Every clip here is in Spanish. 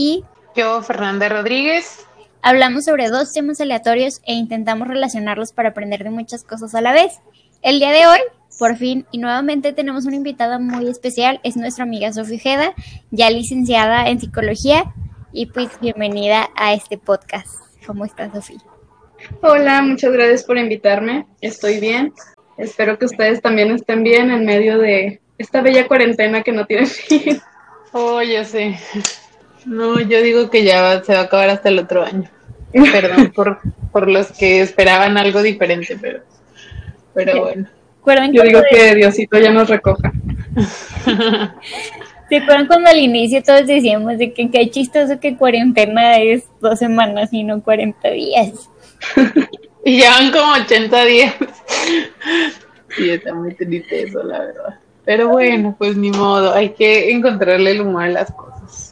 y yo, Fernanda Rodríguez, Hablamos sobre dos temas aleatorios e intentamos relacionarlos para aprender de muchas cosas a la vez. El día de hoy, por fin y nuevamente tenemos una invitada muy especial, es nuestra amiga Sofía Ojeda, ya licenciada en psicología y pues bienvenida a este podcast. ¿Cómo estás, Sofía? Hola, muchas gracias por invitarme. Estoy bien. Espero que ustedes también estén bien en medio de esta bella cuarentena que no tiene fin. Oh, sé. No, yo digo que ya se va a acabar hasta el otro año. Perdón por, por los que esperaban algo diferente, pero, pero bueno. Yo digo que Diosito ya nos recoja. ¿Se acuerdan cuando al inicio todos decíamos de que qué chistoso que cuarentena es dos semanas y no 40 días? y ya van como 80 días. Sí, está muy triste eso, la verdad. Pero bueno, pues ni modo, hay que encontrarle el humor a las cosas.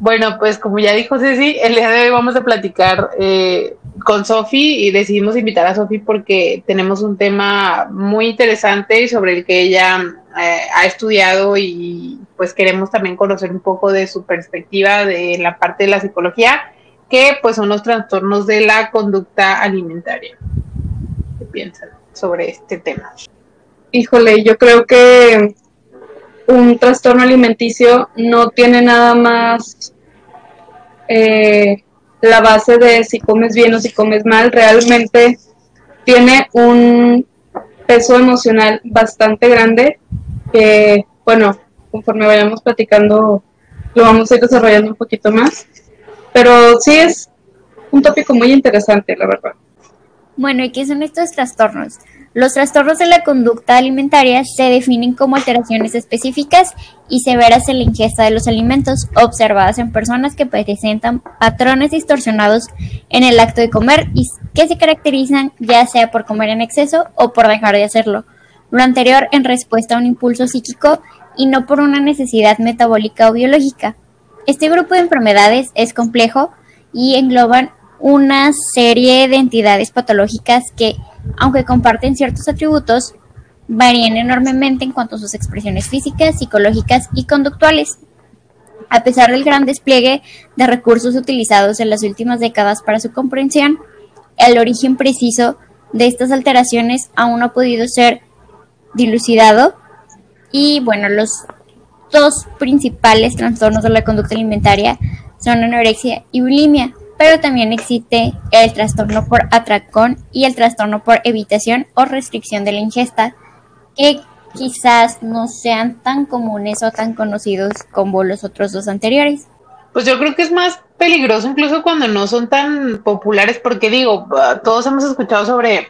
Bueno, pues como ya dijo Ceci, el día de hoy vamos a platicar eh, con Sofi y decidimos invitar a Sofi porque tenemos un tema muy interesante sobre el que ella eh, ha estudiado y pues queremos también conocer un poco de su perspectiva de la parte de la psicología, que pues son los trastornos de la conducta alimentaria. ¿Qué piensan sobre este tema? Híjole, yo creo que un trastorno alimenticio no tiene nada más eh, la base de si comes bien o si comes mal, realmente tiene un peso emocional bastante grande que, bueno, conforme vayamos platicando, lo vamos a ir desarrollando un poquito más. Pero sí es un tópico muy interesante, la verdad. Bueno, ¿y qué son estos trastornos? Los trastornos de la conducta alimentaria se definen como alteraciones específicas y severas en la ingesta de los alimentos observadas en personas que presentan patrones distorsionados en el acto de comer y que se caracterizan ya sea por comer en exceso o por dejar de hacerlo. Lo anterior en respuesta a un impulso psíquico y no por una necesidad metabólica o biológica. Este grupo de enfermedades es complejo y engloban una serie de entidades patológicas que aunque comparten ciertos atributos, varían enormemente en cuanto a sus expresiones físicas, psicológicas y conductuales. A pesar del gran despliegue de recursos utilizados en las últimas décadas para su comprensión, el origen preciso de estas alteraciones aún no ha podido ser dilucidado y bueno, los dos principales trastornos de la conducta alimentaria son anorexia y bulimia, pero también existe el trastorno por atracón y el trastorno por evitación o restricción de la ingesta, que quizás no sean tan comunes o tan conocidos como los otros dos anteriores. Pues yo creo que es más peligroso incluso cuando no son tan populares, porque digo, todos hemos escuchado sobre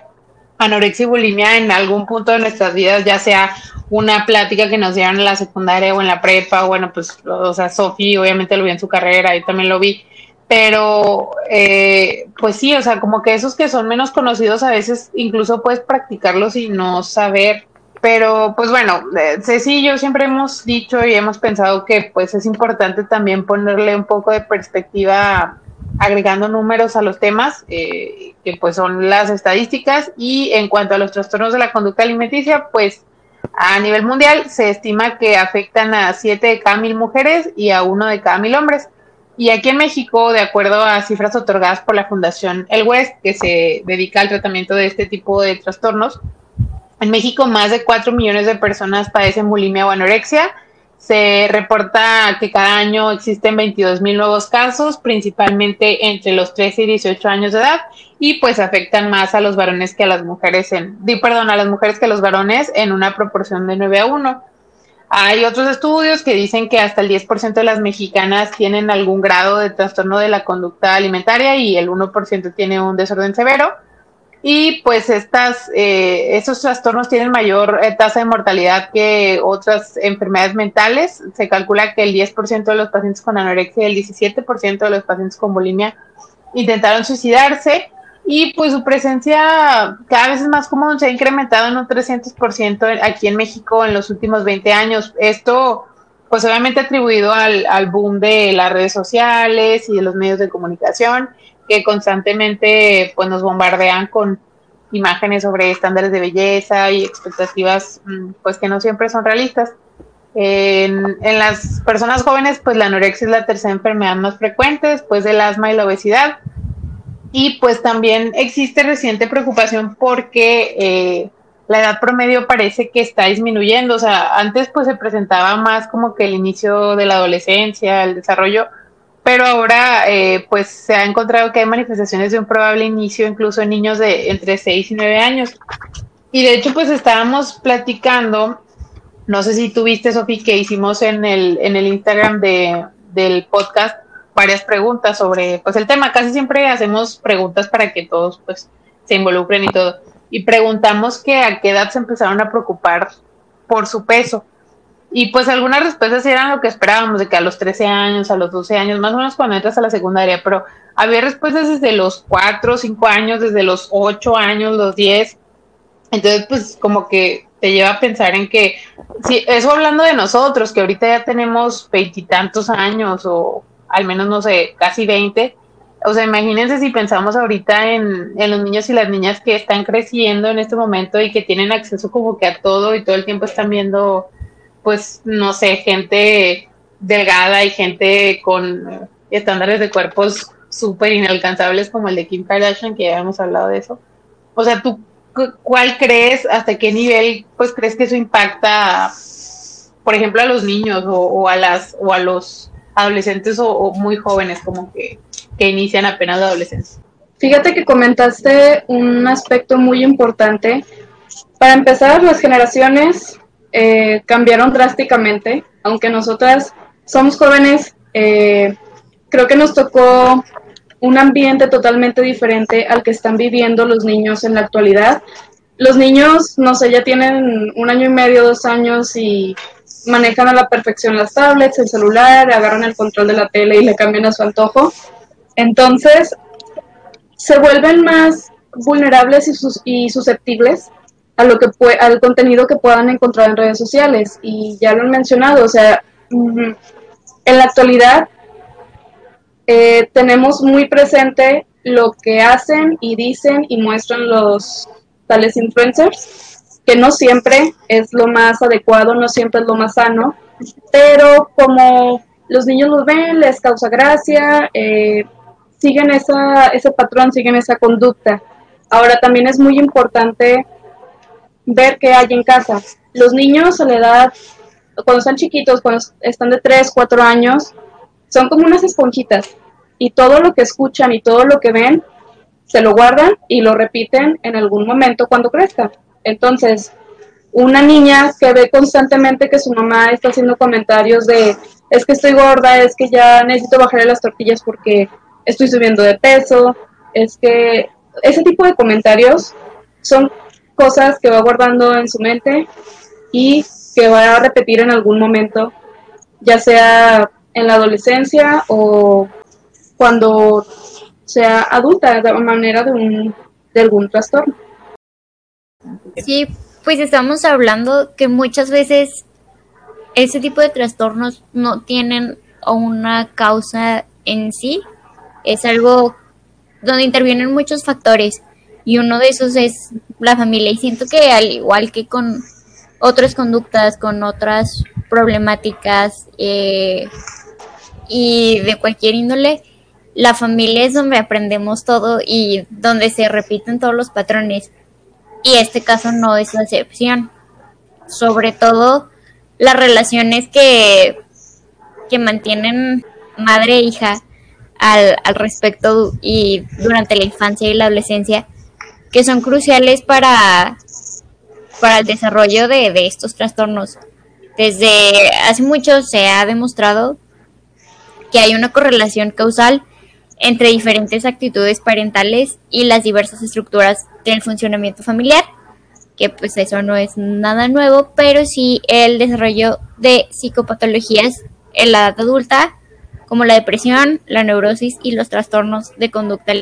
anorexia y bulimia en algún punto de nuestras vidas, ya sea una plática que nos dieron en la secundaria o en la prepa, bueno, pues, o sea, Sofi obviamente lo vi en su carrera, y también lo vi, pero eh, pues sí, o sea, como que esos que son menos conocidos a veces incluso puedes practicarlos y no saber. Pero pues bueno, eh, Ceci y yo siempre hemos dicho y hemos pensado que pues es importante también ponerle un poco de perspectiva agregando números a los temas, eh, que pues son las estadísticas y en cuanto a los trastornos de la conducta alimenticia, pues a nivel mundial se estima que afectan a 7 de cada mil mujeres y a 1 de cada mil hombres. Y aquí en México, de acuerdo a cifras otorgadas por la Fundación El West, que se dedica al tratamiento de este tipo de trastornos, en México más de 4 millones de personas padecen bulimia o anorexia. Se reporta que cada año existen 22 mil nuevos casos, principalmente entre los 13 y 18 años de edad, y pues afectan más a los varones que a las mujeres en, perdón, a las mujeres que a los varones en una proporción de 9 a 1. Hay otros estudios que dicen que hasta el 10% de las mexicanas tienen algún grado de trastorno de la conducta alimentaria y el 1% tiene un desorden severo. y pues estas, eh, estos trastornos tienen mayor eh, tasa de mortalidad que otras enfermedades mentales. Se calcula que el 10% de los pacientes con anorexia y el 17% de los pacientes con bulimia intentaron suicidarse y pues su presencia cada vez es más común, se ha incrementado en un 300% aquí en México en los últimos 20 años. Esto pues obviamente atribuido al, al boom de las redes sociales y de los medios de comunicación que constantemente pues nos bombardean con imágenes sobre estándares de belleza y expectativas mm, pues que no siempre son realistas. En, en, las personas jóvenes, pues la anorexia es la tercera enfermedad más frecuente después del asma y la obesidad. Y pues también existe reciente preocupación porque eh, la edad promedio parece que está disminuyendo. O sea, antes pues se presentaba más como que el inicio de la adolescencia, el desarrollo, pero ahora eh, pues se ha encontrado que hay manifestaciones de un probable inicio incluso en niños de entre 6 y 9 años. Y de hecho pues estábamos platicando, no sé si tuviste, Sofi, que hicimos en el, en el Instagram de, del podcast varias preguntas sobre pues el tema. Casi siempre hacemos preguntas para que todos pues se involucren y todo. Y preguntamos que a qué edad se empezaron a preocupar por su peso. Y pues algunas respuestas eran lo que esperábamos, de que a los 13 años, a los 12 años, más o menos cuando entras a la secundaria, pero había respuestas desde los 4, 5 años, desde los 8 años, los 10. Entonces, pues como que te lleva a pensar en que, si eso hablando de nosotros, que ahorita ya tenemos veintitantos años o al menos, no sé, casi 20. O sea, imagínense si pensamos ahorita en, en los niños y las niñas que están creciendo en este momento y que tienen acceso como que a todo y todo el tiempo están viendo pues, no sé, gente delgada y gente con estándares de cuerpos súper inalcanzables como el de Kim Kardashian, que ya hemos hablado de eso. O sea, ¿tú cuál crees, hasta qué nivel, pues, crees que eso impacta, por ejemplo, a los niños o, a las o a los adolescentes o, muy jóvenes, como que, que inician apenas la adolescencia? Fíjate que comentaste un aspecto muy importante. Para empezar, las generaciones eh, cambiaron drásticamente, aunque nosotras somos jóvenes, eh, creo que nos tocó un ambiente totalmente diferente al que están viviendo los niños en la actualidad. Los niños, no sé, ya tienen un año y medio, dos años y manejan a la perfección las tablets, el celular, agarran el control de la tele y le cambian a su antojo. Entonces, se vuelven más vulnerables y, y susceptibles a lo que al contenido que puedan encontrar en redes sociales. Y ya lo han mencionado, o sea, en la actualidad eh, tenemos muy presente lo que hacen y dicen y muestran los tales influencers, que no siempre es lo más adecuado, no siempre es lo más sano, pero como los niños los ven, les causa gracia, eh, siguen esa, ese patrón, siguen esa conducta. Ahora también es muy importante ver qué hay en casa. Los niños a la edad, cuando están chiquitos, cuando están de 3, 4 años, son como unas esponjitas y todo lo que escuchan y todo lo que ven se lo guardan y lo repiten en algún momento cuando crezcan. Entonces, una niña que ve constantemente que su mamá está haciendo comentarios de es que estoy gorda, es que ya necesito bajarle las tortillas porque estoy subiendo de peso, es que ese tipo de comentarios son cosas que va guardando en su mente y que va a repetir en algún momento, ya sea en la adolescencia o cuando sea adulta, de manera de, un, de algún trastorno. Sí, pues estamos hablando que muchas veces ese tipo de trastornos no tienen una causa en sí, es algo donde intervienen muchos factores y uno de esos es la familia y siento que al igual que con otras conductas, con otras problemáticas eh, y de cualquier índole, la familia es donde aprendemos todo y donde se repiten todos los patrones. Y este caso no es la excepción. Sobre todo las relaciones que, que mantienen madre e hija al, al respecto y durante la infancia y la adolescencia que son cruciales para, para el desarrollo de, de estos trastornos. Desde hace mucho se ha demostrado que hay una correlación causal entre diferentes actitudes parentales y las diversas estructuras el funcionamiento familiar, que pues eso no es nada nuevo, pero sí el desarrollo de psicopatologías en la edad adulta, como la depresión, la neurosis y los trastornos de conducta.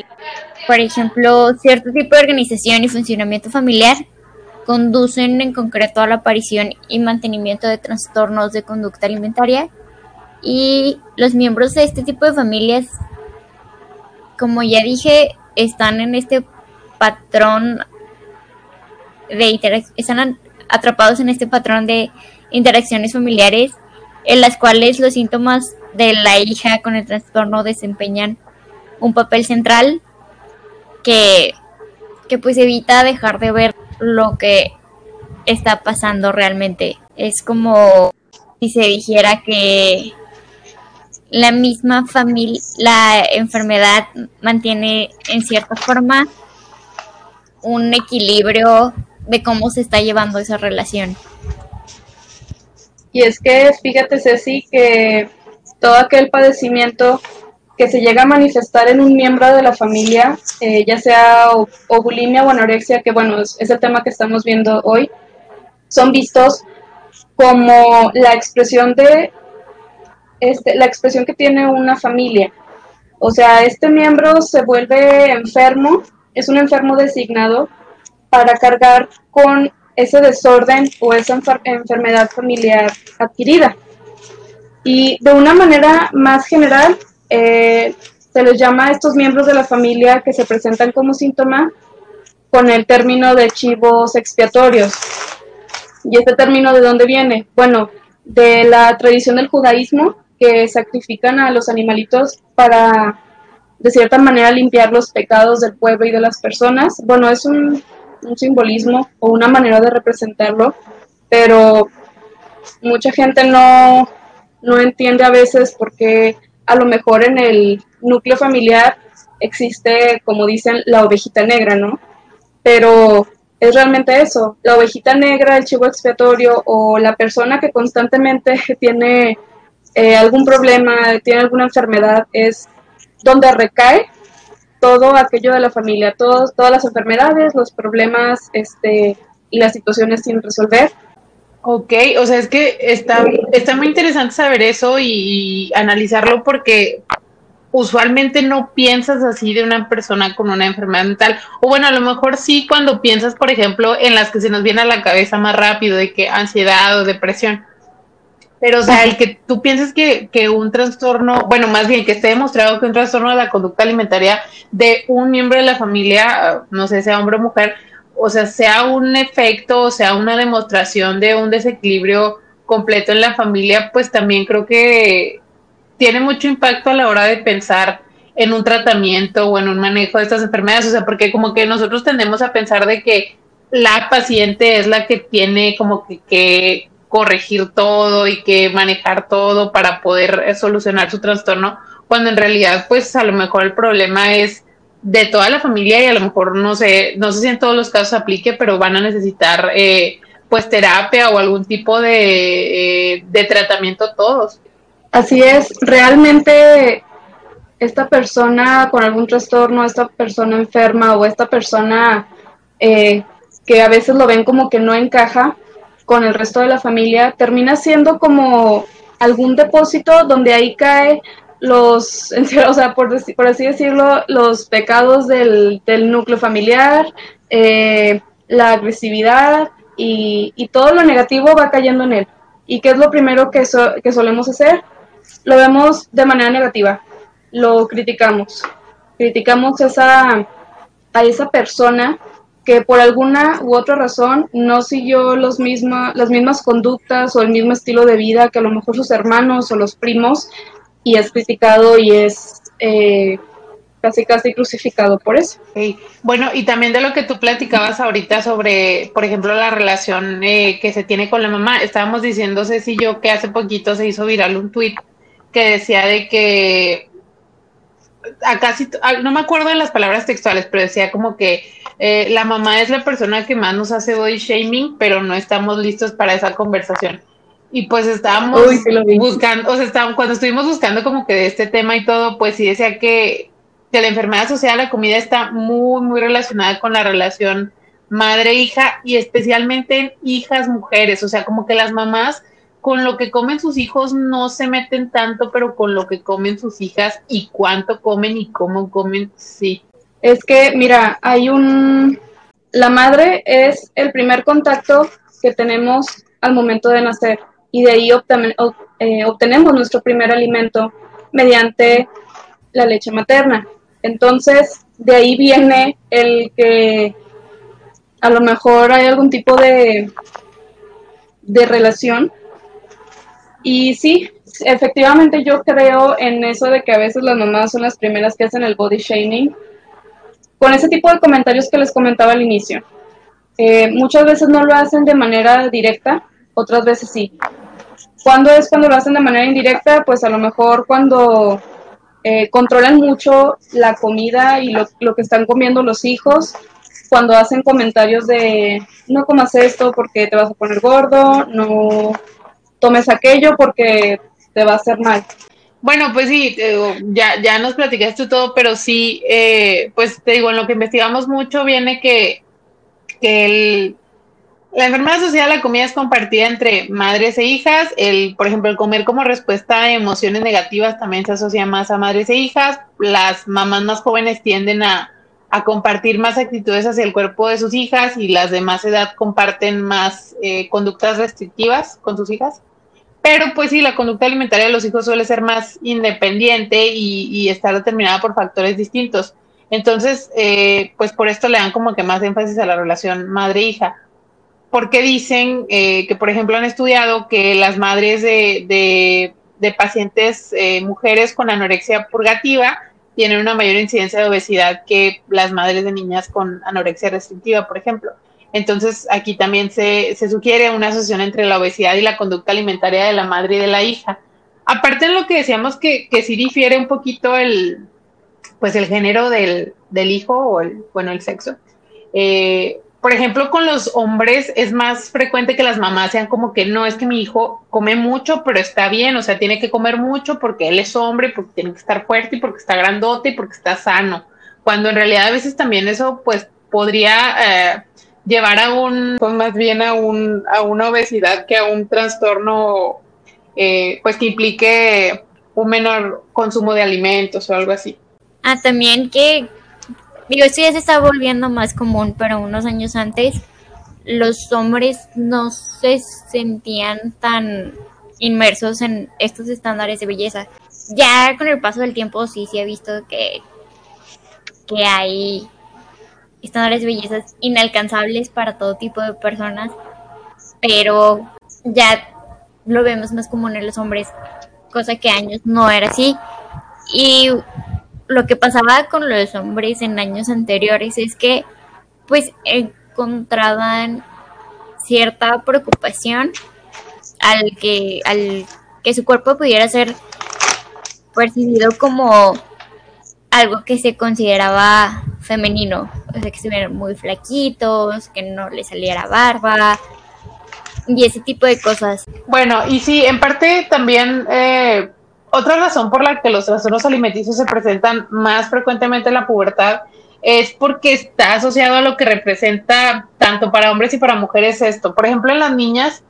Por ejemplo, cierto tipo de organización y funcionamiento familiar conducen en concreto a la aparición y mantenimiento de trastornos de conducta alimentaria y los miembros de este tipo de familias, como ya dije, están en este patrón de están atrapados en este patrón de interacciones familiares en las cuales los síntomas de la hija con el trastorno desempeñan un papel central que, que pues evita dejar de ver lo que está pasando realmente. Es como si se dijera que la misma familia, la enfermedad mantiene en cierta forma un equilibrio de cómo se está llevando esa relación. Y es que fíjate, Ceci, que todo aquel padecimiento que se llega a manifestar en un miembro de la familia, eh, ya sea o, bulimia o anorexia, que bueno, es, el tema que estamos viendo hoy, son vistos como la expresión de este, la expresión que tiene una familia. O sea, este miembro se vuelve enfermo, es un enfermo designado para cargar con ese desorden o esa enfermedad familiar adquirida. Y de una manera más general, eh, se les llama a estos miembros de la familia que se presentan como síntoma con el término de chivos expiatorios. ¿Y este término de dónde viene? Bueno, de la tradición del judaísmo, que sacrifican a los animalitos para, de cierta manera, limpiar los pecados del pueblo y de las personas. Bueno, es un un simbolismo o una manera de representarlo, pero mucha gente no, no entiende a veces porque a lo mejor en el núcleo familiar existe, como dicen, la ovejita negra, ¿no? Pero es realmente eso, la ovejita negra, el chivo expiatorio o la persona que constantemente tiene eh, algún problema, tiene alguna enfermedad, es donde recae todo aquello de la familia, todos, todas las enfermedades, los problemas este, y las situaciones sin resolver. Ok, o sea, es que está, está muy interesante saber eso y, analizarlo porque usualmente no piensas así de una persona con una enfermedad mental. O bueno, a lo mejor sí cuando piensas, por ejemplo, en las que se nos viene a la cabeza más rápido, de que ansiedad o depresión. Pero, o sea, el que tú pienses que, que, un trastorno, bueno, más bien que esté demostrado que un trastorno de la conducta alimentaria de un miembro de la familia, no sé, sea hombre o mujer, o sea, sea un efecto, o sea, una demostración de un desequilibrio completo en la familia, pues también creo que tiene mucho impacto a la hora de pensar en un tratamiento o en un manejo de estas enfermedades, o sea, porque como que nosotros tendemos a pensar de que la paciente es la que tiene como que, que corregir todo y que manejar todo para poder eh, solucionar su trastorno, cuando en realidad pues a lo mejor el problema es de toda la familia y a lo mejor no sé, no sé si en todos los casos aplique, pero van a necesitar eh, pues terapia o algún tipo de, eh, de tratamiento todos. Así es, realmente esta persona con algún trastorno, esta persona enferma o esta persona que a veces lo ven como que no encaja, con el resto de la familia, termina siendo como algún depósito donde ahí cae los, o sea, por, por así decirlo, los pecados del, núcleo familiar, eh, la agresividad y, todo lo negativo va cayendo en él. ¿Y qué es lo primero que, que solemos hacer? Lo vemos de manera negativa, lo criticamos, criticamos esa, a esa persona que por alguna u otra razón no siguió los misma, las mismas conductas o el mismo estilo de vida que a lo mejor sus hermanos o los primos y es criticado y es eh, casi casi crucificado por eso. Bueno, y también de lo que tú platicabas ahorita sobre, por ejemplo, la relación eh, que se tiene con la mamá, estábamos diciendo Ceci y yo que hace poquito se hizo viral un tuit que decía de que a casi, no me acuerdo de las palabras textuales, pero decía como que eh, la mamá es la persona que más nos hace body shaming, pero no estamos listos para esa conversación. Y pues estábamos buscando, o sea, estábamos, cuando estuvimos buscando como que de este tema y todo, pues sí decía que que la enfermedad asociada a la comida está muy, muy relacionada con la relación madre-hija y especialmente en hijas mujeres, o sea, como que las mamás con lo que comen sus hijos no se meten tanto, pero con lo que comen sus hijas y cuánto comen y cómo comen, sí. Es que, mira, hay un... La madre es el primer contacto que tenemos al momento de nacer y de ahí eh, obtenemos nuestro primer alimento mediante la leche materna. Entonces, de ahí viene el que a lo mejor hay algún tipo de, de relación. Y sí, efectivamente yo creo en eso de que a veces las mamás son las primeras que hacen el body shaming. Con ese tipo de comentarios que les comentaba al inicio. Eh, muchas veces no lo hacen de manera directa, otras veces sí. ¿Cuándo es cuando lo hacen de manera indirecta? Pues a lo mejor cuando eh, controlan mucho la comida y lo, lo, que están comiendo los hijos, cuando hacen comentarios de no comas esto porque te vas a poner gordo, no tomes aquello porque te va a hacer mal. Bueno, pues sí, ya, ya nos platicaste todo, pero sí, eh, pues te digo, en lo que investigamos mucho viene que, que el, la enfermedad asociada la comida es compartida entre madres e hijas. El, por ejemplo, el comer como respuesta a emociones negativas también se asocia más a madres e hijas. Las mamás más jóvenes tienden a, compartir más actitudes hacia el cuerpo de sus hijas y las de más edad comparten más eh, conductas restrictivas con sus hijas. Pero pues sí, la conducta alimentaria de los hijos suele ser más independiente y, estar determinada por factores distintos. Entonces, eh, pues por esto le dan como que más énfasis a la relación madre-hija porque dicen eh, que, por ejemplo, han estudiado que las madres de, pacientes eh, mujeres con anorexia purgativa tienen una mayor incidencia de obesidad que las madres de niñas con anorexia restrictiva, por ejemplo. Entonces, aquí también se, sugiere una asociación entre la obesidad y la conducta alimentaria de la madre y de la hija. Aparte de lo que decíamos que, que sí difiere un poquito el, pues el género del, hijo o el, bueno, el sexo. Eh, por ejemplo, con los hombres es más frecuente que las mamás sean como que no, es que mi hijo come mucho, pero está bien, o sea, tiene que comer mucho porque él es hombre, porque tiene que estar fuerte y porque está grandote y porque está sano. Cuando en realidad a veces también eso pues podría eh, llevar a un, pues más bien a, un, a una obesidad que a un trastorno eh, pues que implique un menor consumo de alimentos o algo así. Ah, también que Digo, esto ya se está volviendo más común, pero unos años antes los hombres no se sentían tan inmersos en estos estándares de belleza. Ya con el paso del tiempo sí, sí he visto que, que hay estándares de belleza inalcanzables para todo tipo de personas, pero ya lo vemos más común en los hombres, cosa que años no era así. Y lo que pasaba con los hombres en años anteriores es que pues encontraban cierta preocupación al que al que su cuerpo pudiera ser percibido como algo que se consideraba femenino, o sea, que estuvieran muy flaquitos, que no le saliera barba y ese tipo de cosas. Bueno, y sí, en parte también eh, otra razón por la que los trastornos alimenticios se presentan más frecuentemente en la pubertad es porque está asociado a lo que representa tanto para hombres y para mujeres esto. Por ejemplo, en las niñas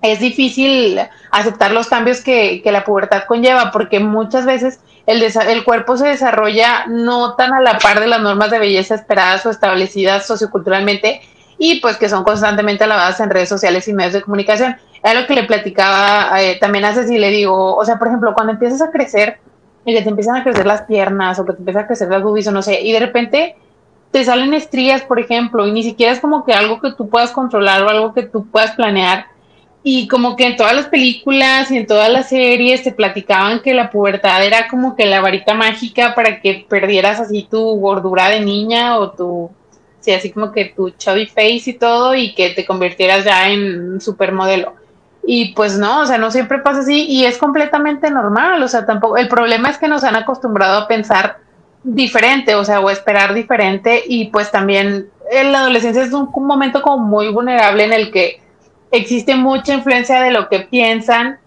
es difícil aceptar los cambios que, la pubertad conlleva porque muchas veces el, el cuerpo se desarrolla no tan a la par de las normas de belleza esperadas o establecidas socioculturalmente y pues que son constantemente alabadas en redes sociales y medios de comunicación. Era lo que le platicaba eh, también a Ceci, le digo, o sea, por ejemplo, cuando empiezas a crecer y que te empiezan a crecer las piernas o que te empiezan a crecer las boobies o no sé, y de repente te salen estrías, por ejemplo, y ni siquiera es como que algo que tú puedas controlar o algo que tú puedas planear. Y como que en todas las películas y en todas las series te platicaban que la pubertad era como que la varita mágica para que perdieras así tu gordura de niña o tu, sí, así como que tu chubby face y todo y que te convirtieras ya en supermodelo. Y pues no, o sea, no siempre pasa así y es completamente normal, o sea, tampoco, el problema es que nos han acostumbrado a pensar diferente, o sea, o esperar diferente y pues también en la adolescencia es un, momento como muy vulnerable en el que existe mucha influencia de lo que piensan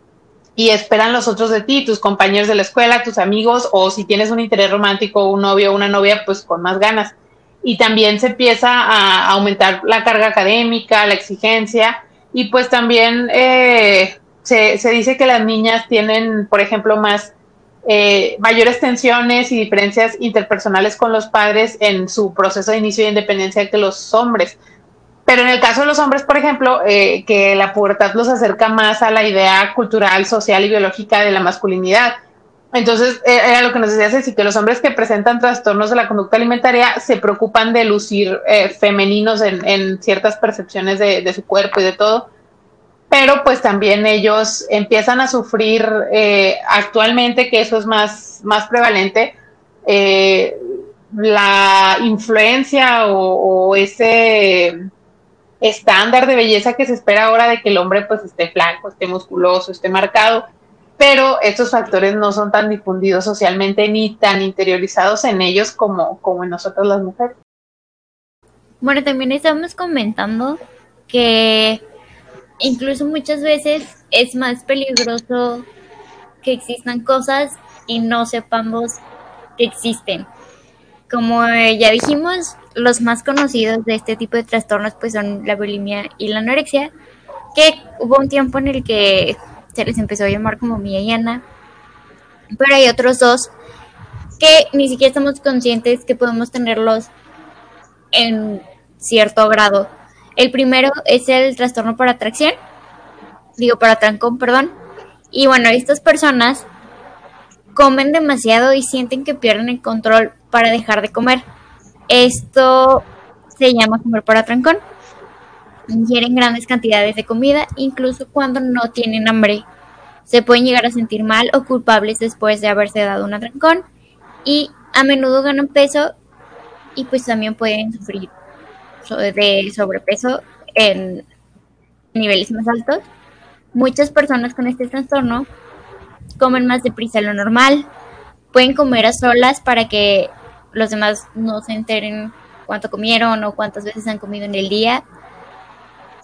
y esperan los otros de ti, tus compañeros de la escuela, tus amigos, o si tienes un interés romántico, un novio o una novia, pues con más ganas. Y también se empieza a aumentar la carga académica, la exigencia, y pues también eh, se, se, dice que las niñas tienen, por ejemplo, más eh, mayores tensiones y diferencias interpersonales con los padres en su proceso de inicio de independencia que los hombres. Pero en el caso de los hombres, por ejemplo, eh, que la pubertad los acerca más a la idea cultural, social y biológica de la masculinidad. Entonces, eh, era lo que nos decía Ceci, que los hombres que presentan trastornos de la conducta alimentaria se preocupan de lucir eh, femeninos en, ciertas percepciones de, su cuerpo y de todo, pero pues también ellos empiezan a sufrir eh, actualmente, que eso es más, más prevalente, la influencia o, o ese estándar de belleza que se espera ahora de que el hombre pues esté flaco, esté musculoso, esté marcado, pero estos factores no son tan difundidos socialmente ni tan interiorizados en ellos como, como en nosotros las mujeres. Bueno, también estamos comentando que incluso muchas veces es más peligroso que existan cosas y no sepamos que existen. Como ya dijimos, los más conocidos de este tipo de trastornos pues son la bulimia y la anorexia, que hubo un tiempo en el que se les empezó a llamar como Mía y Ana, pero hay otros dos que ni siquiera estamos conscientes que podemos tenerlos en cierto grado. El primero es el trastorno por atracción, digo por atrancón, perdón. Y bueno, estas personas comen demasiado y sienten que pierden el control para dejar de comer. Esto se llama comer por atrancón. Ingieren grandes cantidades de comida, incluso cuando no tienen hambre. Se pueden llegar a sentir mal o culpables después de haberse dado un atrancón y a menudo ganan peso y pues también pueden sufrir de sobrepeso en niveles más altos. Muchas personas con este trastorno comen más deprisa de lo normal, pueden comer a solas para que los demás no se enteren cuánto comieron o cuántas veces han comido en el día.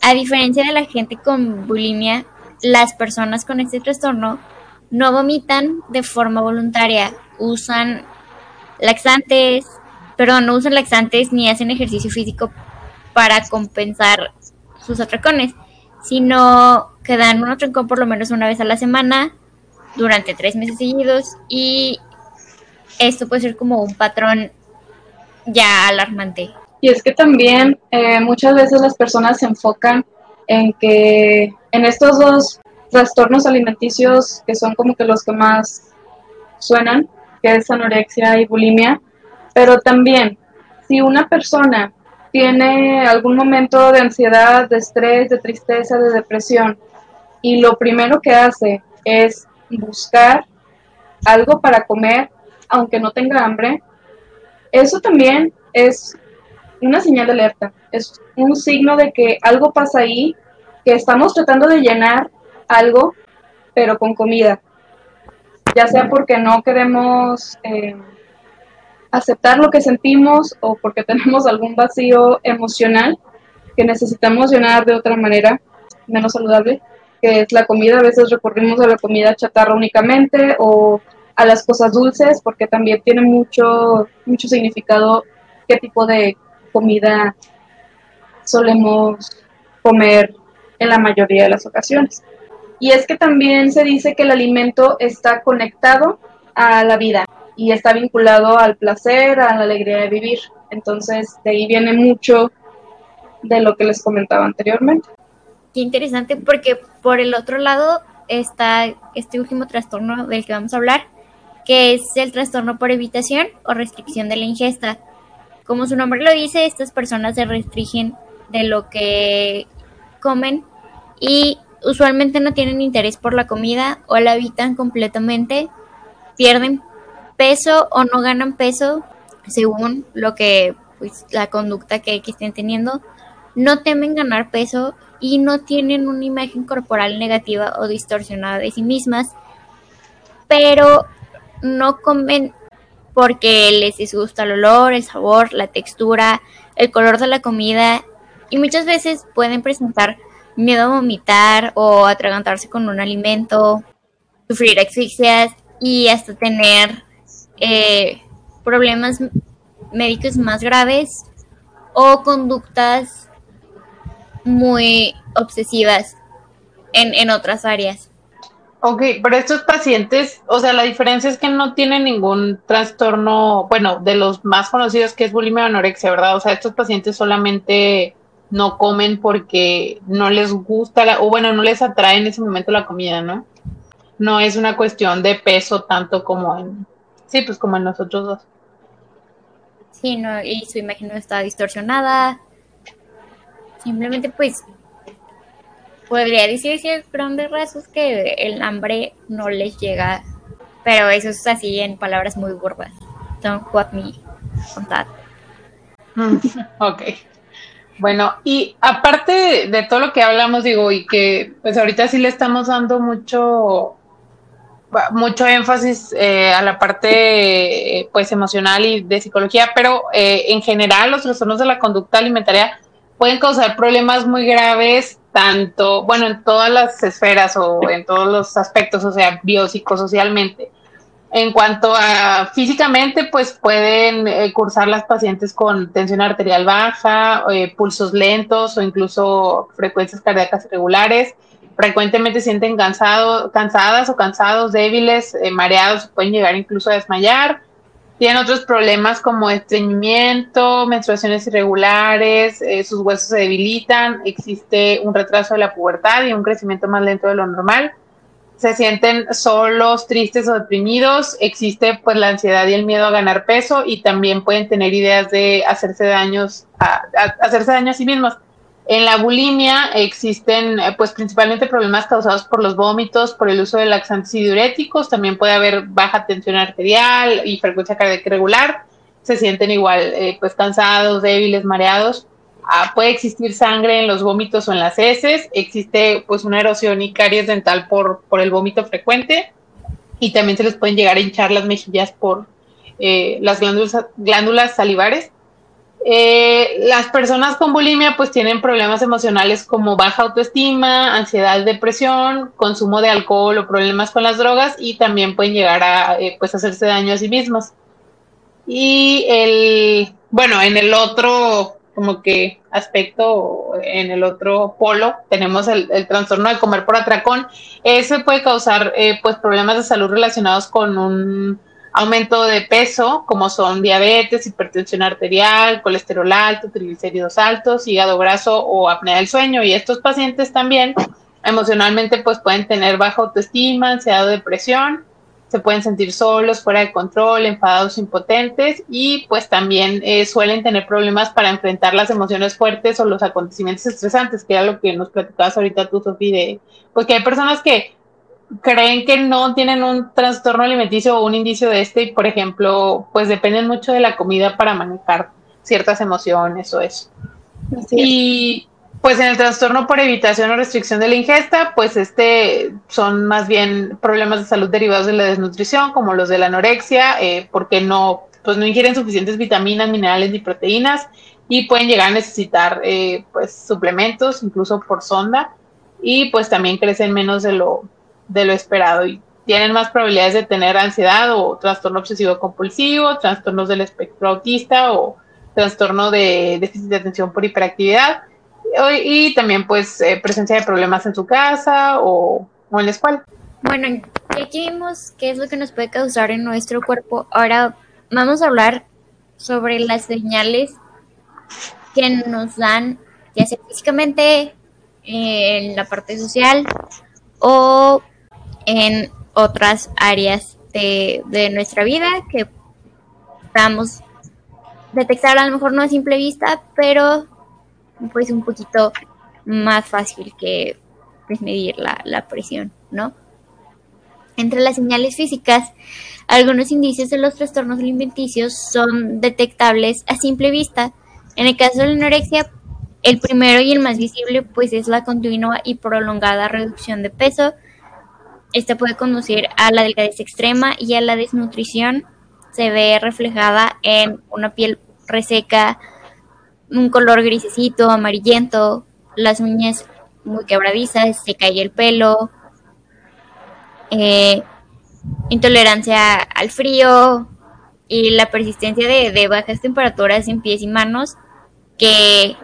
A diferencia de la gente con bulimia, las personas con este trastorno no vomitan de forma voluntaria, usan laxantes, perdón, no usan laxantes ni hacen ejercicio físico para compensar sus atracones, sino que dan un atracón por lo menos una vez a la semana durante tres meses seguidos y esto puede ser como un patrón ya alarmante. Y es que también eh, muchas veces las personas se enfocan en que en estos dos trastornos alimenticios que son como que los que más suenan, que es anorexia y bulimia, pero también si una persona tiene algún momento de ansiedad, de estrés, de tristeza, de depresión, y lo primero que hace es buscar algo para comer aunque no tenga hambre, eso también es una señal de alerta, es un signo de que algo pasa ahí, que estamos tratando de llenar algo, pero con comida, ya sea porque no queremos eh, aceptar lo que sentimos o porque tenemos algún vacío emocional que necesitamos llenar de otra manera menos saludable, que es la comida. A veces recurrimos a la comida chatarra únicamente o a las cosas dulces, porque también tiene mucho, mucho significado qué tipo de comida solemos comer en la mayoría de las ocasiones. Y es que también se dice que el alimento está conectado a la vida y está vinculado al placer, a la alegría de vivir. Entonces, de ahí viene mucho de lo que les comentaba anteriormente. Qué interesante porque por el otro lado está este último trastorno del que vamos a hablar, que es el trastorno por evitación o restricción de la ingesta. Como su nombre lo dice, estas personas se restringen de lo que comen y usualmente no tienen interés por la comida o la evitan completamente, pierden peso o no ganan peso según lo que pues la conducta que, que estén teniendo, no temen ganar peso y no tienen una imagen corporal negativa o distorsionada de sí mismas, pero no comen porque les disgusta el olor, el sabor, la textura, el color de la comida y muchas veces pueden presentar miedo a vomitar o atragantarse con un alimento. sufrir asfixias y hasta tener eh, problemas médicos más graves o conductas muy obsesivas en, en otras áreas. Ok, pero estos pacientes, o sea, la diferencia es que no tienen ningún trastorno, bueno, de los más conocidos que es bulimia o anorexia, ¿verdad? O sea, estos pacientes solamente no comen porque no les gusta, la, o bueno, no les atrae en ese momento la comida, ¿no? No es una cuestión de peso tanto como en, sí, pues como en nosotros dos. Sí, no, y su imagen no está distorsionada. Simplemente, pues, podría decirse grandes rasgos que el hambre no les llega, pero eso es así en palabras muy burdas. Don't quote me on that. ok. Bueno, y aparte de todo lo que hablamos, digo, y que pues ahorita sí le estamos dando mucho, mucho énfasis eh, a la parte pues emocional y de psicología, pero eh, en general los trastornos de la conducta alimentaria pueden causar problemas muy graves, tanto, bueno, en todas las esferas o en todos los aspectos, o sea, biopsicosocialmente. En cuanto a físicamente, pues pueden eh, cursar las pacientes con tensión arterial baja, eh, pulsos lentos o incluso frecuencias cardíacas irregulares. Frecuentemente sienten cansado, cansadas o cansados, débiles, eh, mareados, pueden llegar incluso a desmayar tienen otros problemas como estreñimiento, menstruaciones irregulares, eh, sus huesos se debilitan, existe un retraso de la pubertad y un crecimiento más lento de lo normal. Se sienten solos, tristes o deprimidos, existe pues la ansiedad y el miedo a ganar peso y también pueden tener ideas de hacerse daños a hacerse daño a sí mismos. En la bulimia existen eh, pues principalmente problemas causados por los vómitos, por el uso de laxantes y diuréticos, también puede haber baja tensión arterial y frecuencia cardíaca irregular, se sienten igual eh, pues cansados, débiles, mareados. Ah, puede existir sangre en los vómitos o en las heces, existe pues una erosión y caries dental por, por el vómito frecuente y también se les pueden llegar a hinchar las mejillas por eh, las glándulas, glándulas salivares eh, las personas con bulimia pues tienen problemas emocionales como baja autoestima, ansiedad, depresión, consumo de alcohol o problemas con las drogas y también pueden llegar a eh, pues hacerse daño a sí mismos. Y el, bueno, en el otro como que aspecto, en el otro polo, tenemos el, trastorno de comer por atracón. Ese puede causar eh, pues problemas de salud relacionados con un aumento de peso, como son diabetes, hipertensión arterial, colesterol alto, triglicéridos altos, hígado graso o apnea del sueño. Y estos pacientes también emocionalmente pues pueden tener baja autoestima, ansiedad o depresión, se pueden sentir solos, fuera de control, enfadados, impotentes y pues también eh, suelen tener problemas para enfrentar las emociones fuertes o los acontecimientos estresantes, que era lo que nos platicabas ahorita tú, Sofía, de pues hay personas que creen que no tienen un trastorno alimenticio o un indicio de este y, por ejemplo, pues dependen mucho de la comida para manejar ciertas emociones o eso. y pues en el trastorno por evitación o restricción de la ingesta, pues este son más bien problemas de salud derivados de la desnutrición, como los de la anorexia, eh, porque no, pues no ingieren suficientes vitaminas, minerales ni proteínas y pueden llegar a necesitar eh, pues suplementos, incluso por sonda, y pues también crecen menos de lo de lo esperado y tienen más probabilidades de tener ansiedad o trastorno obsesivo compulsivo, trastornos del espectro autista o trastorno de déficit de atención por hiperactividad y, también pues eh, presencia de problemas en su casa o, en la escuela. Bueno, ya que vimos qué es lo que nos puede causar en nuestro cuerpo, ahora vamos a hablar sobre las señales que nos dan, ya sea físicamente, en la parte social o en otras áreas de, nuestra vida que podamos detectar a lo mejor no a simple vista, pero pues un poquito más fácil que pues, medir la, la, presión, ¿no? Entre las señales físicas, algunos indicios de los trastornos alimenticios son detectables a simple vista. En el caso de la anorexia, el primero y el más visible pues es la continua y prolongada reducción de peso, esta puede conducir a la delgadez extrema y a la desnutrición. Se ve reflejada en una piel reseca, un color grisecito, amarillento, las uñas muy quebradizas, se cae el pelo, eh, intolerancia al frío y la persistencia de, de bajas temperaturas en pies y manos que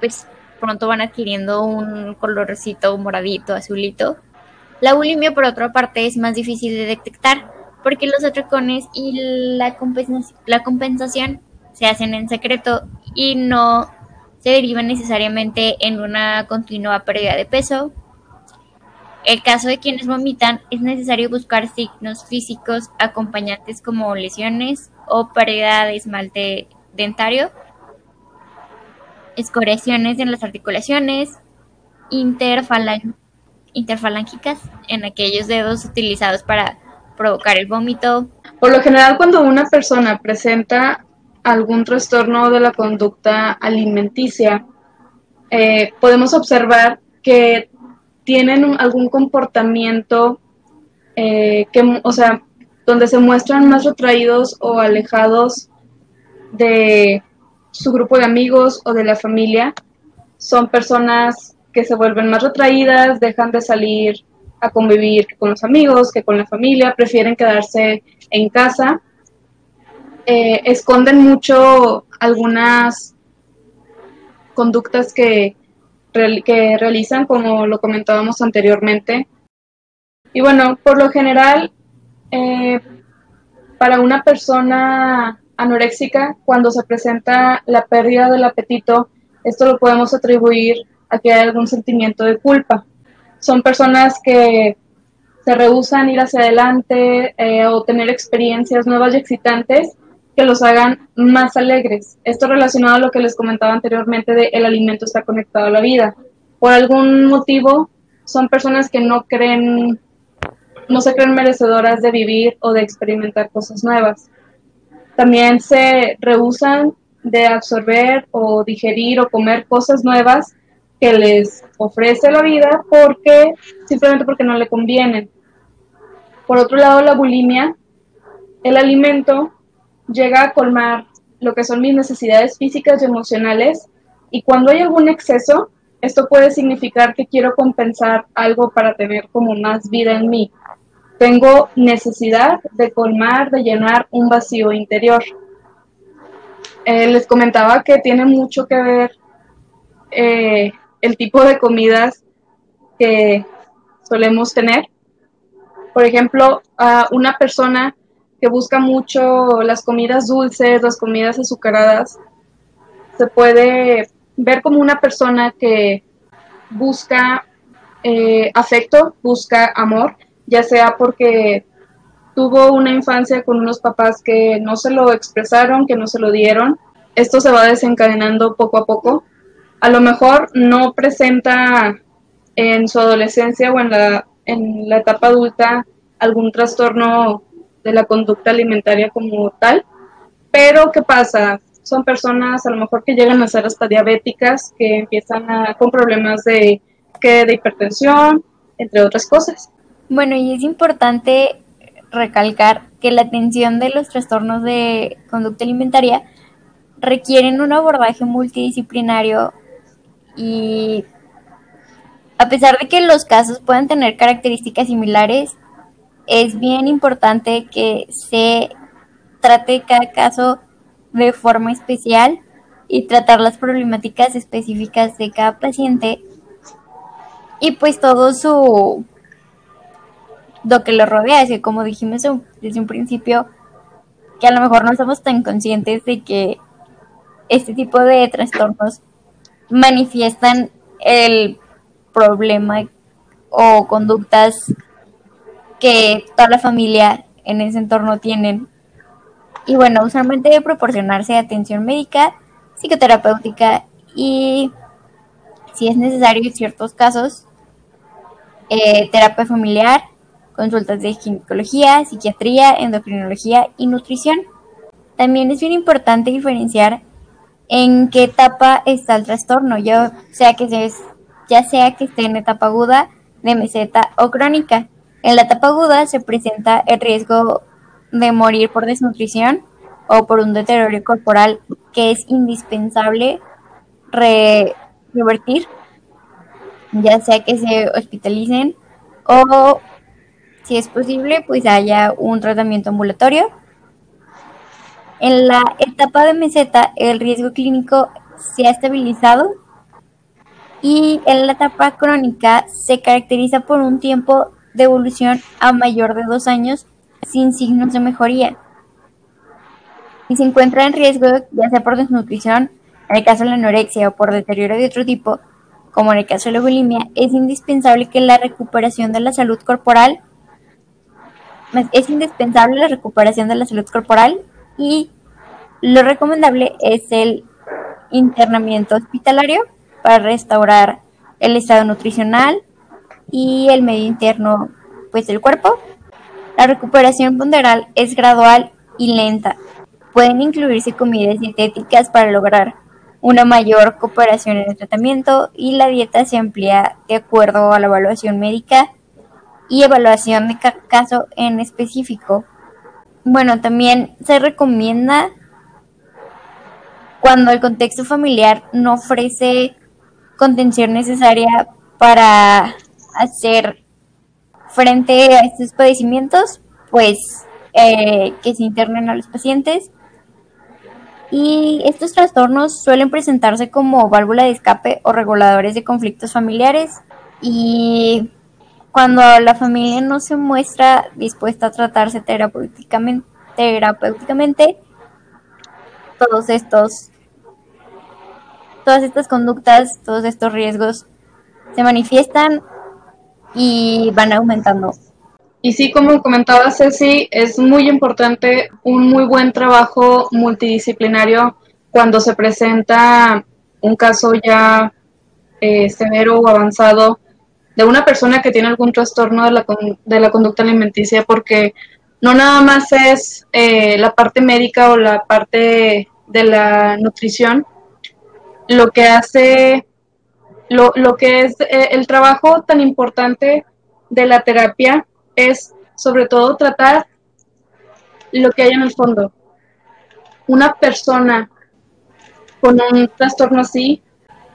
pues pronto van adquiriendo un colorcito moradito, azulito. La bulimia, por otra parte, es más difícil de detectar porque los atracones y la, la compensación se hacen en secreto y no se derivan necesariamente en una continua pérdida de peso. El caso de quienes vomitan es necesario buscar signos físicos acompañantes como lesiones o pérdida de esmalte dentario escoriaciones en las articulaciones interfalángicas en aquellos dedos utilizados para provocar el vómito. Por lo general, cuando una persona presenta algún trastorno de la conducta alimenticia, eh, podemos observar que tienen algún comportamiento eh, que, o sea, donde se muestran más retraídos o alejados de su grupo de amigos o de la familia son personas que se vuelven más retraídas, dejan de salir a convivir con los amigos, que con la familia, prefieren quedarse en casa, eh, esconden mucho algunas conductas que, realizan, como lo comentábamos anteriormente. Y bueno, por lo general, eh, para una persona anoréxica, cuando se presenta la pérdida del apetito, esto lo podemos atribuir a que hay algún sentimiento de culpa. Son personas que se rehusan ir hacia adelante eh, o tener experiencias nuevas y excitantes que los hagan más alegres. Esto relacionado a lo que les comentaba anteriormente de el alimento está conectado a la vida. Por algún motivo son personas que no creen, no se creen merecedoras de vivir o de experimentar cosas nuevas también se rehusan de absorber o digerir o comer cosas nuevas que les ofrece la vida porque simplemente porque no le convienen. Por otro lado, la bulimia, el alimento llega a colmar lo que son mis necesidades físicas y emocionales y cuando hay algún exceso, esto puede significar que quiero compensar algo para tener como más vida en mí. Tengo necesidad de colmar, de llenar un vacío interior. Eh, les comentaba que tiene mucho que ver eh, el tipo de comidas que solemos tener. Por ejemplo, a una persona que busca mucho las comidas dulces, las comidas azucaradas, se puede ver como una persona que busca eh, afecto, busca amor, ya sea porque tuvo una infancia con unos papás que no se lo expresaron, que no se lo dieron. Esto se va desencadenando poco a poco. A lo mejor no presenta en su adolescencia o en la, en la etapa adulta algún trastorno de la conducta alimentaria como tal, pero ¿qué pasa? Son personas a lo mejor que llegan a ser hasta diabéticas, que empiezan a, con problemas de, que de hipertensión, entre otras cosas. Bueno, y es importante recalcar que la atención de los trastornos de conducta alimentaria requieren un abordaje multidisciplinario y a pesar de que los casos puedan tener características similares, es bien importante que se trate cada caso de forma especial y tratar las problemáticas específicas de cada paciente. Y pues todo su lo que lo rodea, así como dijimos desde un principio, que a lo mejor no somos tan conscientes de que este tipo de trastornos manifiestan el problema o conductas que toda la familia en ese entorno tienen. Y bueno, usualmente debe proporcionarse atención médica, psicoterapéutica y, si es necesario en ciertos casos, eh, terapia familiar consultas de ginecología, psiquiatría, endocrinología y nutrición. También es bien importante diferenciar en qué etapa está el trastorno, ya sea que, se, ya sea que esté en etapa aguda, de meseta o crónica. En la etapa aguda se presenta el riesgo de morir por desnutrición o por un deterioro corporal que es indispensable revertir, ya sea que se hospitalicen o si es posible, pues haya un tratamiento ambulatorio. En la etapa de meseta, el riesgo clínico se ha estabilizado y en la etapa crónica se caracteriza por un tiempo de evolución a mayor de dos años sin signos de mejoría. Y se encuentra en riesgo, ya sea por desnutrición, en el caso de la anorexia o por deterioro de otro tipo, como en el caso de la bulimia, es indispensable que la recuperación de la salud corporal es indispensable la recuperación de la salud corporal y lo recomendable es el internamiento hospitalario para restaurar el estado nutricional y el medio interno pues del cuerpo. La recuperación ponderal es gradual y lenta. Pueden incluirse comidas dietéticas para lograr una mayor cooperación en el tratamiento y la dieta se amplía de acuerdo a la evaluación médica y evaluación de caso en específico. Bueno, también se recomienda cuando el contexto familiar no ofrece contención necesaria para hacer frente a estos padecimientos, pues eh, que se internen a los pacientes. Y estos trastornos suelen presentarse como válvula de escape o reguladores de conflictos familiares y cuando la familia no se muestra dispuesta a tratarse terapéuticamente, todos estos todas estas conductas, todos estos riesgos se manifiestan y van aumentando. Y sí, como comentaba Ceci, es muy importante un muy buen trabajo multidisciplinario cuando se presenta un caso ya eh, severo o avanzado de una persona que tiene algún trastorno de la, de la conducta alimenticia, porque no nada más es eh, la parte médica o la parte de la nutrición, lo que hace, lo, lo que es eh, el trabajo tan importante de la terapia es sobre todo tratar lo que hay en el fondo. Una persona con un trastorno así,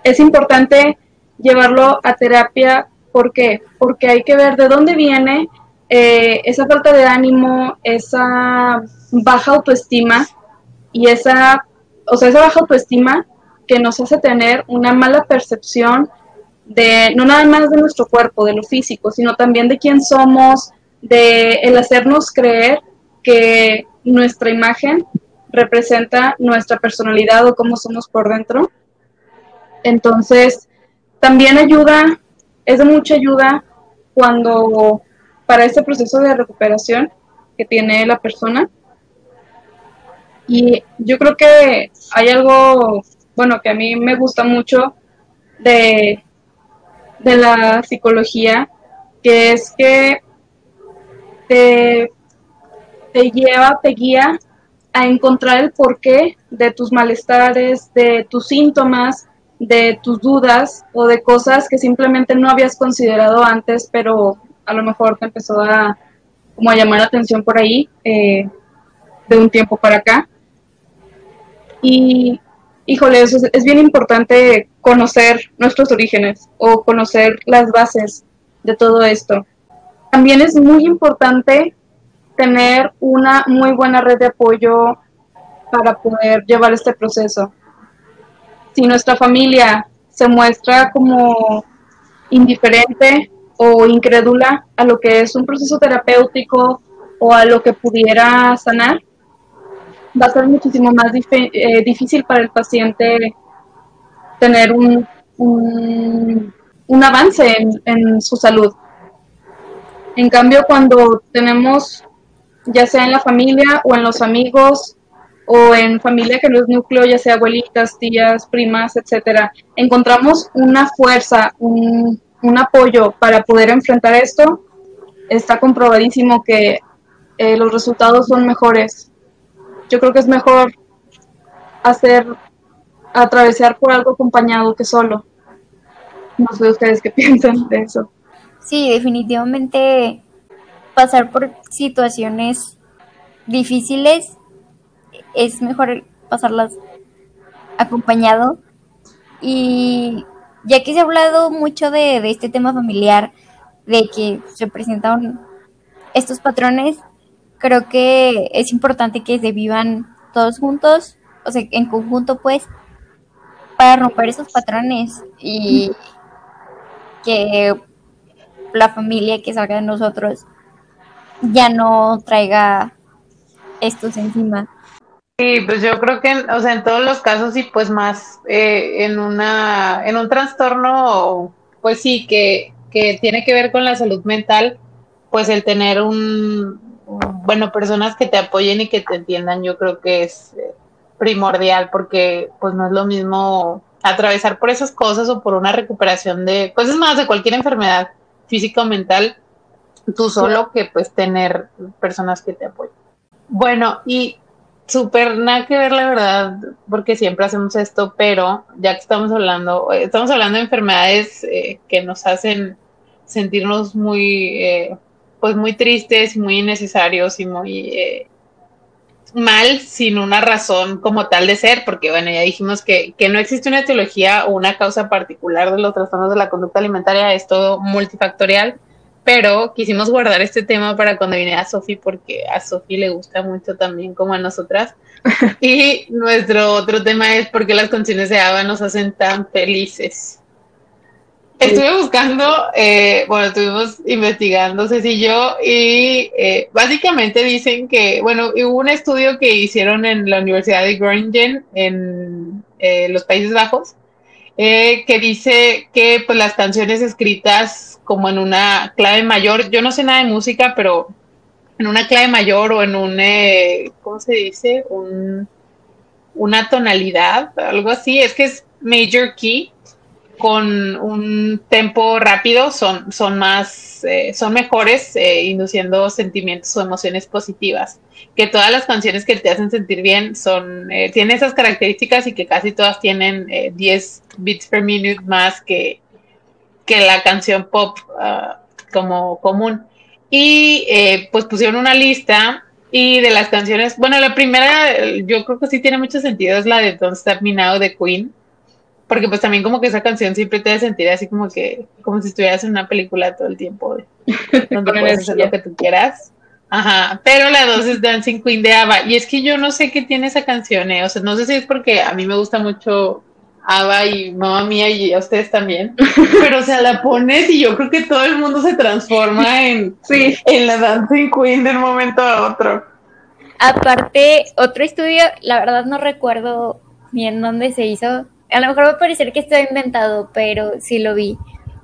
es importante llevarlo a terapia ¿Por qué? Porque hay que ver de dónde viene eh, esa falta de ánimo, esa baja autoestima y esa, o sea, esa baja autoestima que nos hace tener una mala percepción de, no nada más de nuestro cuerpo, de lo físico, sino también de quién somos, de el hacernos creer que nuestra imagen representa nuestra personalidad o cómo somos por dentro. Entonces, también ayuda es de mucha ayuda cuando para este proceso de recuperación que tiene la persona. Y yo creo que hay algo, bueno, que a mí me gusta mucho de, de la psicología, que es que te, te lleva, te guía a encontrar el porqué de tus malestares, de tus síntomas, de tus dudas o de cosas que simplemente no habías considerado antes, pero a lo mejor te empezó a, como a llamar la atención por ahí eh, de un tiempo para acá. Y, híjole, es, es bien importante conocer nuestros orígenes o conocer las bases de todo esto. También es muy importante tener una muy buena red de apoyo para poder llevar este proceso si nuestra familia se muestra como indiferente o incrédula a lo que es un proceso terapéutico o a lo que pudiera sanar, va a ser muchísimo más eh, difícil para el paciente tener un, un, avance en, en su salud. En cambio, cuando tenemos, ya sea en la familia o en los amigos, o en familia que no es núcleo, ya sea abuelitas, tías, primas, etcétera, encontramos una fuerza, un, apoyo para poder enfrentar esto, está comprobadísimo que eh, los resultados son mejores. Yo creo que es mejor hacer, atravesar por algo acompañado que solo. No sé ustedes qué piensan de eso. Sí, definitivamente pasar por situaciones difíciles es mejor pasarlas acompañado. Y ya que se ha hablado mucho de, este tema familiar, de que se presenta estos patrones, creo que es importante que se vivan todos juntos, o sea, en conjunto, pues, para romper esos patrones y que la familia que salga de nosotros ya no traiga estos encima. Sí, pues yo creo que, o sea, en todos los casos y pues más eh, en una, en un trastorno, pues sí, que, que tiene que ver con la salud mental, pues el tener un, bueno, personas que te apoyen y que te entiendan, yo creo que es primordial porque pues no es lo mismo atravesar por esas cosas o por una recuperación de, pues es más, de cualquier enfermedad física o mental, tú solo que pues tener personas que te apoyen. Bueno, y súper nada que ver la verdad, porque siempre hacemos esto, pero ya que estamos hablando, estamos hablando de enfermedades eh, que nos hacen sentirnos muy, eh, pues muy tristes muy innecesarios y muy eh, mal sin una razón como tal de ser, porque bueno, ya dijimos que, que no existe una etiología o una causa particular de los trastornos de la conducta alimentaria, es todo multifactorial, pero quisimos guardar este tema para cuando viene a Sofi, porque a Sofi le gusta mucho también como a nosotras. y nuestro otro tema es por qué las canciones de Ava nos hacen tan felices. Estuve buscando, eh, bueno, estuvimos investigando, Ceci y yo, y eh, básicamente dicen que, bueno, hubo un estudio que hicieron en la Universidad de Groningen en eh, los Países Bajos, que dice que pues las canciones escritas como en una clave mayor, yo no sé nada de música, pero en una clave mayor o en un, ¿cómo se dice? Un, una tonalidad, algo así, es que es major key con un tempo rápido son, son más, eh, son mejores, eh, induciendo sentimientos o emociones positivas. Que todas las canciones que te hacen sentir bien son, eh, tienen esas características y que casi todas tienen 10 bits per minute más que, que la canción pop ah, como común. Y pues pusieron una lista y de las canciones, bueno, la primera yo creo que sí tiene mucho sentido, es la de Don't Stop Me Now de Queen porque pues también como que esa canción siempre te debe sentir así como que, como si estuvieras en una película todo el tiempo, donde puedes hacer lo que tú quieras. Ajá, pero la dos es Dancing Queen de ABBA, y es que yo no sé qué tiene esa canción, ¿eh? o sea, no sé si es porque a mí me gusta mucho ABBA y mamá mía y a ustedes también, pero o sea, la pones y yo creo que todo el mundo se transforma en, sí. en la Dancing Queen de un momento a otro. Aparte, otro estudio, la verdad no recuerdo bien dónde se hizo, a lo mejor va a parecer que estoy inventado, pero sí lo vi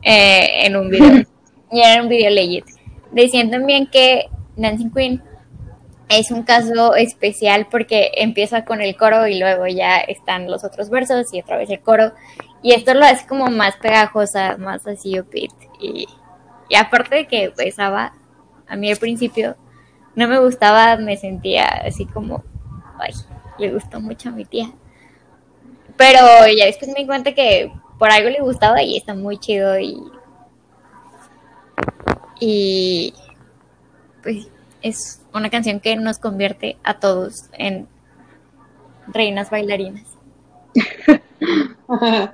eh, en un video. y era un video legit. Decían también que Dancing Queen es un caso especial porque empieza con el coro y luego ya están los otros versos y otra vez el coro. Y esto lo hace como más pegajosa, más así upbeat. Y, aparte de que pesaba, a mí al principio no me gustaba, me sentía así como, ay, le gustó mucho a mi tía. Pero ya después me di cuenta que por algo le gustaba y está muy chido y. Y. Pues es una canción que nos convierte a todos en reinas bailarinas.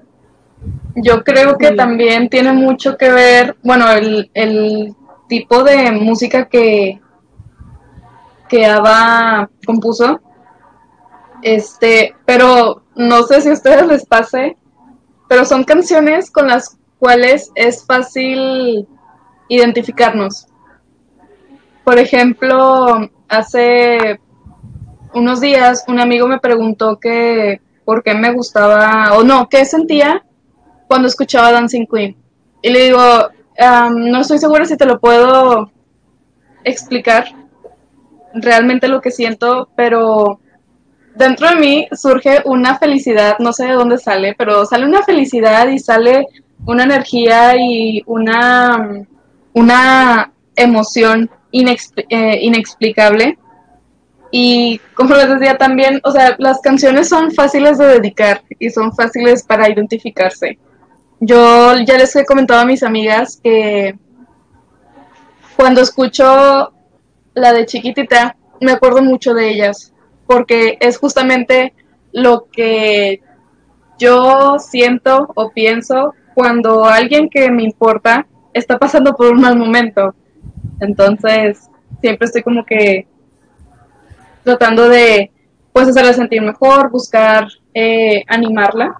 Yo creo que también tiene mucho que ver, bueno, el, el tipo de música que, que Ava compuso. Este, pero no sé si a ustedes les pase, pero son canciones con las cuales es fácil identificarnos. Por ejemplo, hace unos días un amigo me preguntó que por qué me gustaba, o no, qué sentía cuando escuchaba Dancing Queen. Y le digo, no estoy segura si te lo puedo explicar realmente lo que siento, pero dentro de mí surge una felicidad, no sé de dónde sale, pero sale una felicidad y sale una energía y una, una emoción eh, inexplicable. Y como les decía también, o sea, las canciones son fáciles de dedicar y son fáciles para identificarse. Yo ya les he comentado a mis amigas que cuando escucho la de chiquitita, me acuerdo mucho de ellas porque es justamente lo que yo siento o pienso cuando alguien que me importa está pasando por un mal momento. Entonces, siempre estoy como que tratando de pues hacerla sentir mejor, buscar eh, animarla.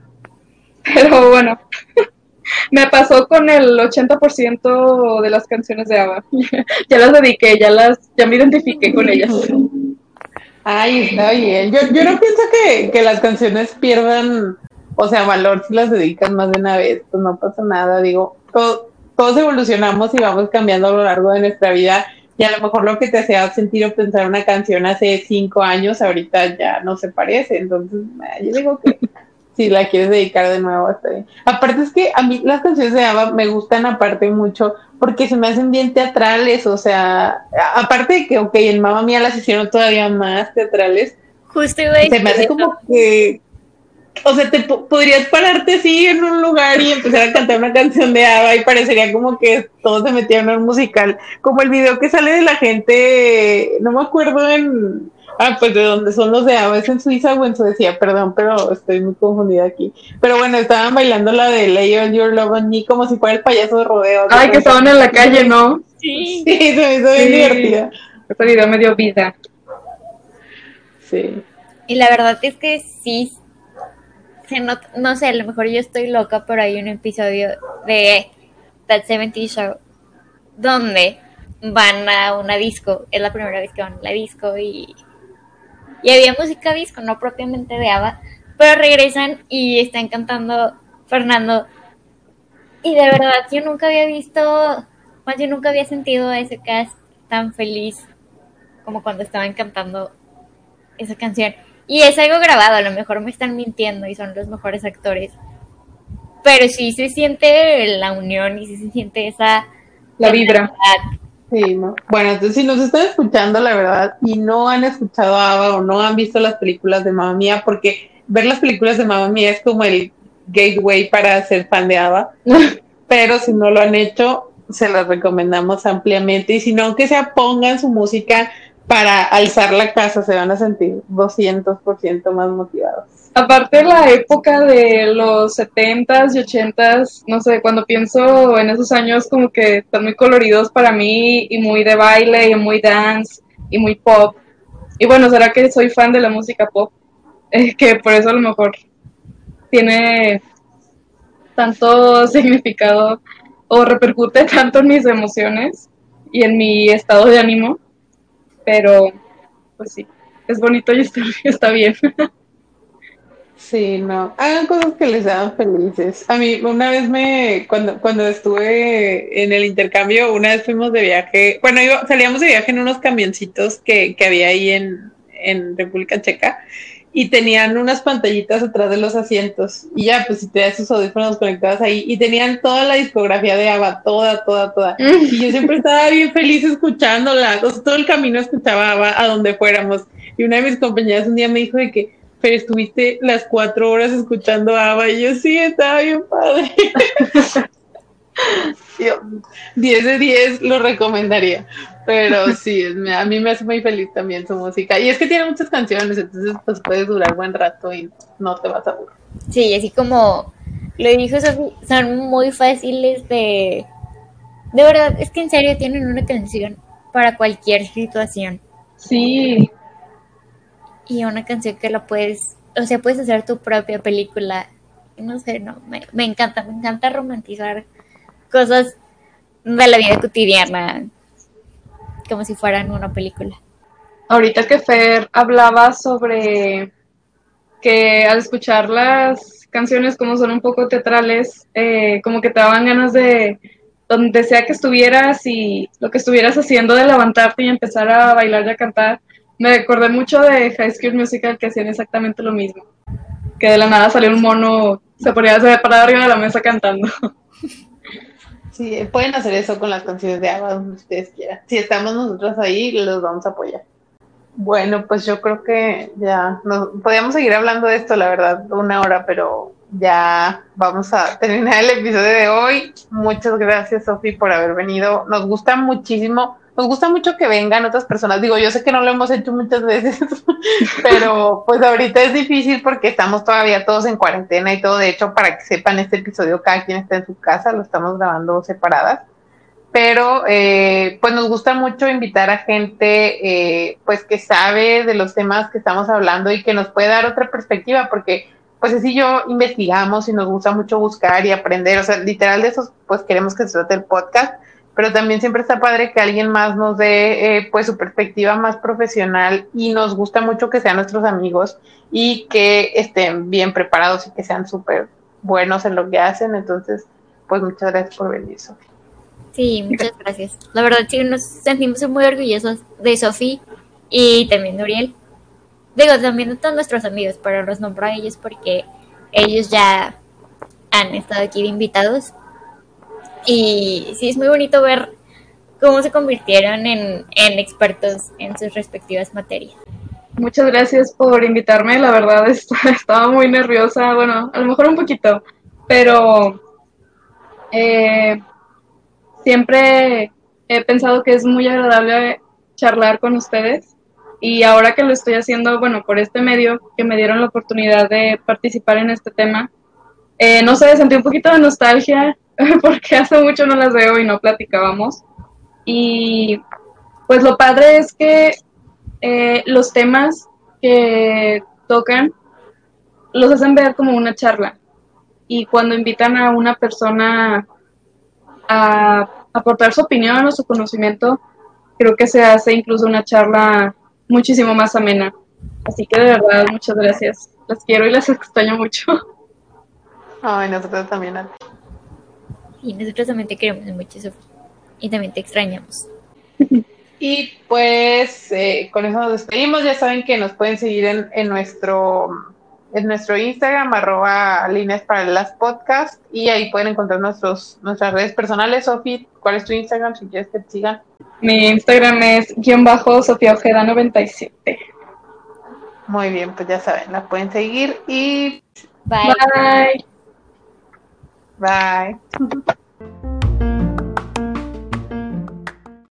Pero bueno, me pasó con el 80% de las canciones de ABBA. ya las dediqué, ya las, ya me identifiqué con ellas. Ay, está bien. Yo, yo no pienso que, que las canciones pierdan, o sea, valor si las dedicas más de una vez, pues no pasa nada. Digo, todos evolucionamos y vamos cambiando a lo largo de nuestra vida y a lo mejor lo que te hacía sentir o pensar una canción hace cinco años, ahorita ya no se parece. Entonces, yo digo que si la quieres dedicar de nuevo, está bien. Aparte es que a mí las canciones de ABBA me gustan aparte mucho porque se me hacen bien teatrales, o sea, aparte de que, ok, en Mamma Mía las hicieron todavía más teatrales. Justo, Se me hace como que o sea, te podrías pararte así en un lugar y empezar a cantar una canción de Ava y parecería como que todo se metía en un musical, como el video que sale de la gente, no me acuerdo en, ah, pues de dónde son los de Ava, es en Suiza o en Suecia, perdón, pero estoy muy confundida aquí. Pero bueno, estaban bailando la de Lay on Your Love on Me como si fuera el payaso de rodeo. Ay, que estaban en la calle, ¿no? Sí. Sí, se me hizo bien divertida. Ese video me dio vida. Sí. Y la verdad es que sí no, sé, a lo mejor yo estoy loca, pero hay un episodio de That 70 Show donde van a una disco, es la primera vez que van a la disco y, y había música disco, no propiamente de ABBA, pero regresan y están cantando Fernando. Y de verdad, yo nunca había visto, más yo nunca había sentido a ese cast tan feliz como cuando estaban cantando esa canción. Y es algo grabado, a lo mejor me están mintiendo y son los mejores actores. Pero sí se siente la unión y sí se siente esa... La vibra. Sí, ¿no? Bueno, entonces si nos están escuchando, la verdad, y no han escuchado a Ava o no han visto las películas de Mamma Mía, porque ver las películas de Mamma Mía es como el gateway para ser fan de Ava. pero si no lo han hecho, se las recomendamos ampliamente. Y si no, que se pongan su música para alzar la casa, se van a sentir 200% más motivados. Aparte la época de los 70s y 80s, no sé, cuando pienso en esos años como que están muy coloridos para mí y muy de baile y muy dance y muy pop. Y bueno, será que soy fan de la música pop, eh, que por eso a lo mejor tiene tanto significado o repercute tanto en mis emociones y en mi estado de ánimo pero pues sí, es bonito y está, está bien. Sí, no, hagan cosas que les hagan felices. A mí una vez me, cuando, cuando estuve en el intercambio, una vez fuimos de viaje, bueno, salíamos de viaje en unos camioncitos que, que había ahí en, en República Checa y tenían unas pantallitas atrás de los asientos y ya pues si te das sus audífonos conectados ahí y tenían toda la discografía de Ava, toda, toda, toda. Y yo siempre estaba bien feliz escuchándola, todo el camino escuchaba Ava a donde fuéramos. Y una de mis compañeras un día me dijo de que, pero estuviste las cuatro horas escuchando Ava y yo sí, estaba bien padre. 10 de 10 lo recomendaría. Pero sí, a mí me hace muy feliz también su música. Y es que tiene muchas canciones, entonces pues puedes durar buen rato y no te vas a aburrir. Sí, así como lo dijo son muy fáciles de... De verdad, es que en serio tienen una canción para cualquier situación. Sí. Y una canción que la puedes, o sea, puedes hacer tu propia película. No sé, no, me, me encanta, me encanta romantizar cosas de la vida cotidiana como si fueran una película. Ahorita que Fer hablaba sobre que al escuchar las canciones como son un poco teatrales, eh, como que te daban ganas de, donde sea que estuvieras y lo que estuvieras haciendo, de levantarte y empezar a bailar y a cantar. Me recordé mucho de High School Musical que hacían exactamente lo mismo. Que de la nada salió un mono, se ponía se parar arriba de la mesa cantando. Sí, pueden hacer eso con las canciones de agua donde ustedes quieran. Si estamos nosotros ahí, los vamos a apoyar. Bueno, pues yo creo que ya nos, podríamos seguir hablando de esto, la verdad, una hora, pero ya vamos a terminar el episodio de hoy. Muchas gracias, Sofi, por haber venido. Nos gusta muchísimo nos gusta mucho que vengan otras personas. Digo, yo sé que no lo hemos hecho muchas veces, pero pues ahorita es difícil porque estamos todavía todos en cuarentena y todo. De hecho, para que sepan, este episodio cada quien está en su casa, lo estamos grabando separadas. pero eh, pues nos gusta mucho invitar a gente eh, pues que sabe de los temas que estamos hablando y que nos puede dar otra perspectiva, porque pues así yo investigamos y nos gusta mucho buscar y aprender, o sea, literal de eso pues queremos que se trate el podcast, pero también siempre está padre que alguien más nos dé eh, pues su perspectiva más profesional y nos gusta mucho que sean nuestros amigos y que estén bien preparados y que sean súper buenos en lo que hacen, entonces pues muchas gracias por venir, Sofía. Sí, muchas gracias. La verdad sí nos sentimos muy orgullosos de Sofía y también de Uriel. Digo, también de todos nuestros amigos, pero los nombro a ellos porque ellos ya han estado aquí de invitados y sí, es muy bonito ver cómo se convirtieron en, expertos en sus respectivas materias. Muchas gracias por invitarme, la verdad estaba muy nerviosa, bueno, a lo mejor un poquito, pero eh, siempre he pensado que es muy agradable charlar con ustedes y ahora que lo estoy haciendo, bueno, por este medio, que me dieron la oportunidad de participar en este tema, eh, no sé, sentí un poquito de nostalgia porque hace mucho no las veo y no platicábamos. Y pues lo padre es que eh, los temas que tocan los hacen ver como una charla. Y cuando invitan a una persona a aportar su opinión o su conocimiento, creo que se hace incluso una charla muchísimo más amena. Así que de verdad, muchas gracias. Las quiero y las extraño mucho. Ay, nosotros también y nosotros también te queremos mucho, Sofía. Y también te extrañamos. Y pues eh, con eso nos despedimos. Ya saben que nos pueden seguir en, nuestro en nuestro Instagram, arroba líneas paralelas podcast, y ahí pueden encontrar nuestros, nuestras redes personales. Sofía, ¿cuál es tu Instagram? Si quieres que te sigan. Mi Instagram es guion bajo Sofía Ojeda 97. Muy bien, pues ya saben, la pueden seguir y bye. bye. Bye.